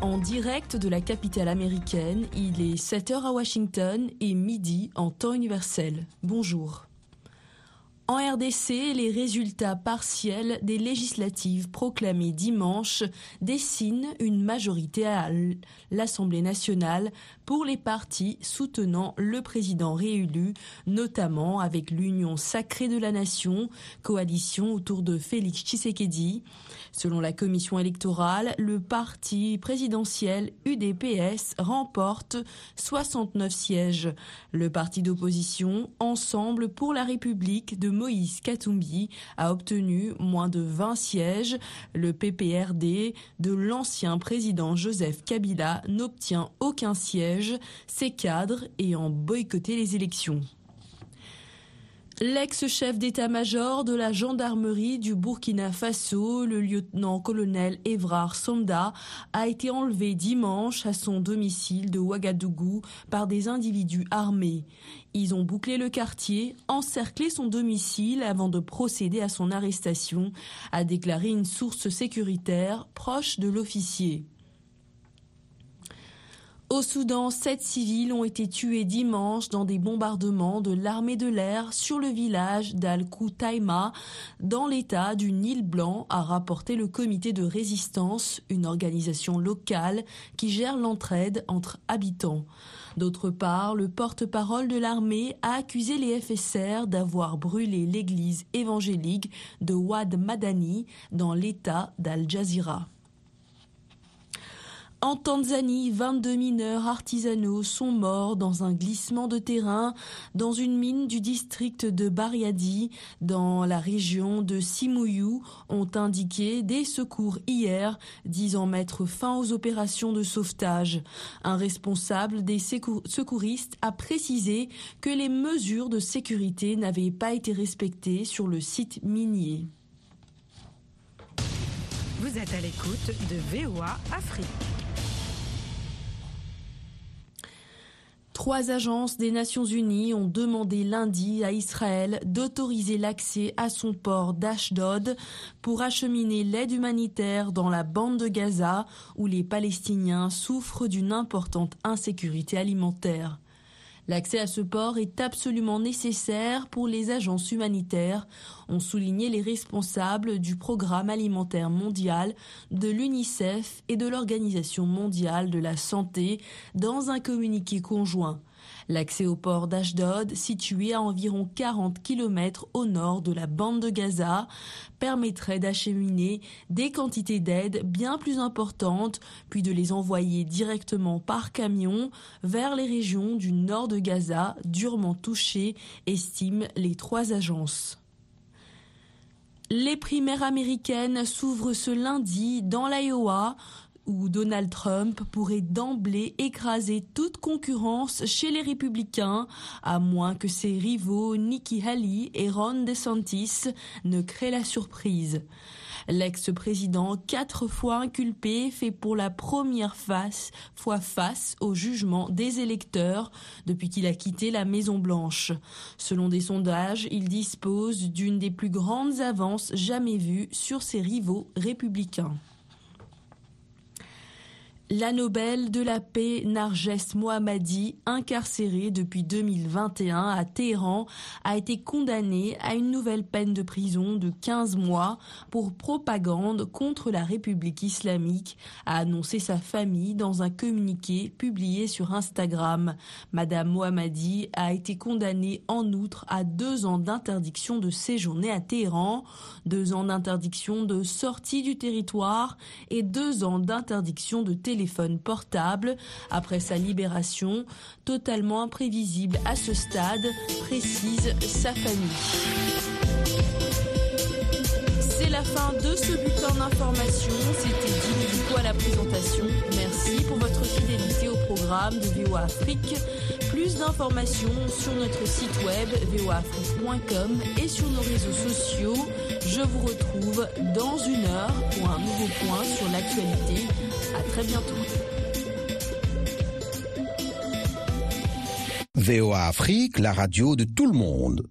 En direct de la capitale américaine. Il est 7h à Washington et midi en temps universel. Bonjour. En RDC, les résultats partiels des législatives proclamées dimanche dessinent une majorité à l'Assemblée nationale pour les partis soutenant le président réélu, notamment avec l'Union sacrée de la nation, coalition autour de Félix Tshisekedi. Selon la commission électorale, le parti présidentiel UDPS remporte 69 sièges. Le parti d'opposition Ensemble pour la République de Moïse Katumbi a obtenu moins de 20 sièges. Le PPRD de l'ancien président Joseph Kabila n'obtient aucun siège, ses cadres ayant boycotté les élections. L'ex-chef d'état-major de la gendarmerie du Burkina Faso, le lieutenant-colonel Evrard Sonda, a été enlevé dimanche à son domicile de Ouagadougou par des individus armés. Ils ont bouclé le quartier, encerclé son domicile avant de procéder à son arrestation, a déclaré une source sécuritaire proche de l'officier. Au Soudan, sept civils ont été tués dimanche dans des bombardements de l'armée de l'air sur le village d'Al-Koutaïma, dans l'état du Nil Blanc, a rapporté le comité de résistance, une organisation locale qui gère l'entraide entre habitants. D'autre part, le porte-parole de l'armée a accusé les FSR d'avoir brûlé l'église évangélique de Wad Madani dans l'état d'Al Jazeera. En Tanzanie, 22 mineurs artisanaux sont morts dans un glissement de terrain dans une mine du district de Bariadi, dans la région de Simuyu, ont indiqué des secours hier, disant mettre fin aux opérations de sauvetage. Un responsable des secouristes a précisé que les mesures de sécurité n'avaient pas été respectées sur le site minier. Vous êtes à l'écoute de VOA Afrique. Trois agences des Nations Unies ont demandé lundi à Israël d'autoriser l'accès à son port d'Ashdod pour acheminer l'aide humanitaire dans la bande de Gaza où les Palestiniens souffrent d'une importante insécurité alimentaire. L'accès à ce port est absolument nécessaire pour les agences humanitaires, ont souligné les responsables du Programme alimentaire mondial, de l'UNICEF et de l'Organisation mondiale de la santé dans un communiqué conjoint. L'accès au port d'Ashdod, situé à environ 40 km au nord de la bande de Gaza, permettrait d'acheminer des quantités d'aide bien plus importantes, puis de les envoyer directement par camion vers les régions du nord de Gaza durement touchées, estiment les trois agences. Les primaires américaines s'ouvrent ce lundi dans l'Iowa où Donald Trump pourrait d'emblée écraser toute concurrence chez les républicains, à moins que ses rivaux Nikki Haley et Ron DeSantis ne créent la surprise. L'ex-président, quatre fois inculpé, fait pour la première fois face au jugement des électeurs depuis qu'il a quitté la Maison Blanche. Selon des sondages, il dispose d'une des plus grandes avances jamais vues sur ses rivaux républicains. La Nobel de la paix Narges Mohammadi, incarcérée depuis 2021 à Téhéran, a été condamnée à une nouvelle peine de prison de 15 mois pour propagande contre la République islamique, a annoncé sa famille dans un communiqué publié sur Instagram. Madame Mohammadi a été condamnée en outre à deux ans d'interdiction de séjourner à Téhéran, deux ans d'interdiction de sortie du territoire et deux ans d'interdiction de télé portable après sa libération, totalement imprévisible à ce stade, précise sa famille. C'est la fin de ce bulletin d'information. C'était Jimmy Ducot à la présentation. Merci pour votre fidélité au programme de VOA Afrique. Plus d'informations sur notre site web voafrique.com et sur nos réseaux sociaux. Je vous retrouve dans une heure pour un nouveau point sur l'actualité. À très bientôt. VOA Afrique, la radio de tout le monde.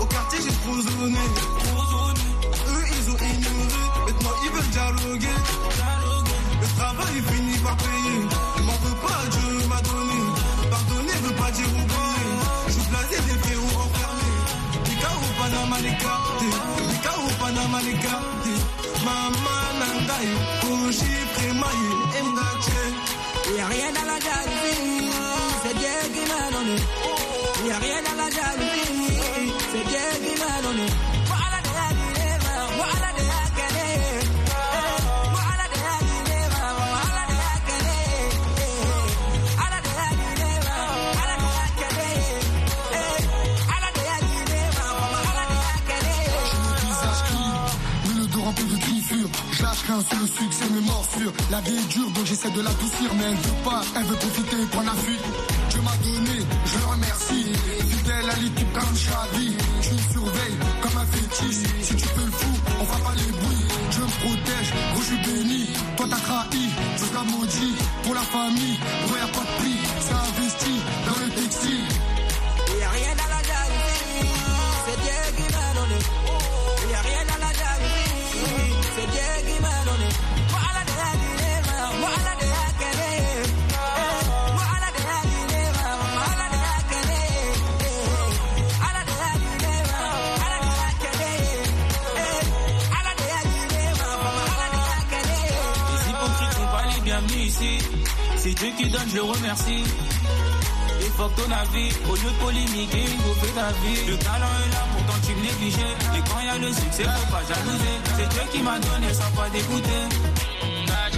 Au quartier, j'ai trop. Eux, ils ont ignoré. Maintenant, ils veulent dialoguer. Le travail finit par payer. Ne m'en veux pas, Dieu m'a donné. Pardonner veut pas dire oublier. Je suis blasé des frérots enfermés. Pika au Panama, les captés. Pika au Panama, les captés. Maman, nangai, Koji, Prémaï, Y'a rien à la jalousie. C'est Dieu qui m'a donné. Y'a rien à la jalousie sur le succès, mes morsures. La vie est dure, donc j'essaie de l'adoucir, mais elle veut pas. Elle veut profiter, prendre la fuite. Dieu m'a donné, je le remercie. Fidèle à l'équipe comme Si tu fais le fou, on fera pas les bruits. Je me protège, gros, je suis béni. Toi t'as trahi, je la maudit. Pour la famille, C'est Dieu qui donne, je le remercie. Et fuck ton avis, au lieu de polémiquer, faut faire ta vie. Le talent est là, pourtant tu me négligeais. Et quand y a le succès, faut pas jalouser. C'est Dieu qui m'a donné sans pas dégoûter.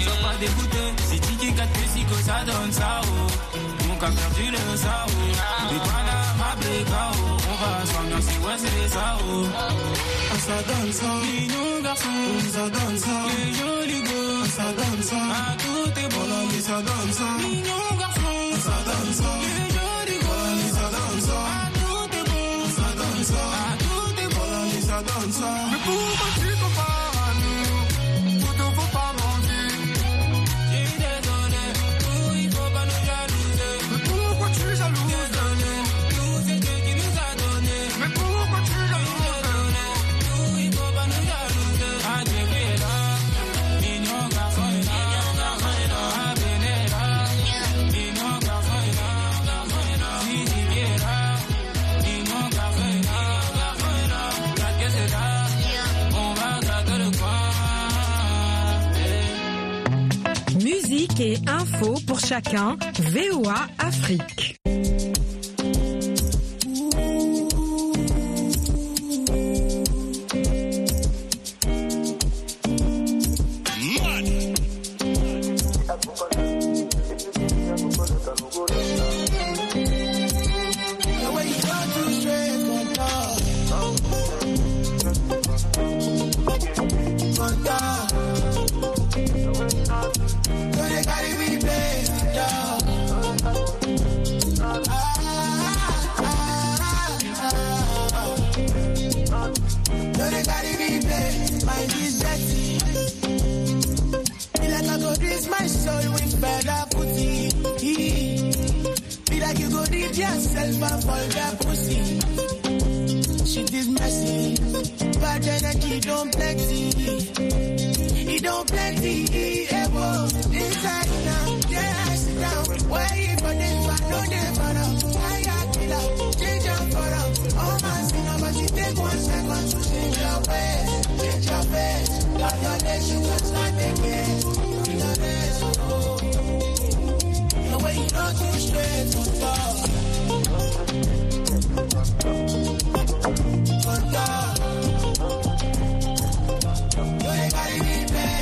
Sans pas dégoûter. C'est Tiki 4 plus que ça donne ça, oh. Mon cap perdu le ça, oh. Et toi là, ma BKO. On va s'ambiancer, ouais, c'est ça, oh. Ah, ça donne ça. Mignon garçon, ça donne ça. Les jolis ça donne ça. Ah, tout est bon, ça ça. Mignon garçon, ça ça. Eh. Musique et info pour chacun. VOA Afrique. And fall that pussy. Shit is messy, bad energy don't plenty. It don't plenty, eh, whoa. Inside now, yeah, I sit down. Wait for this, but no never know. I got killer, change up for them. All my sin, but you take one second to change your face, change your face. Got your nation, just like again. Your oh. The way you know too straight to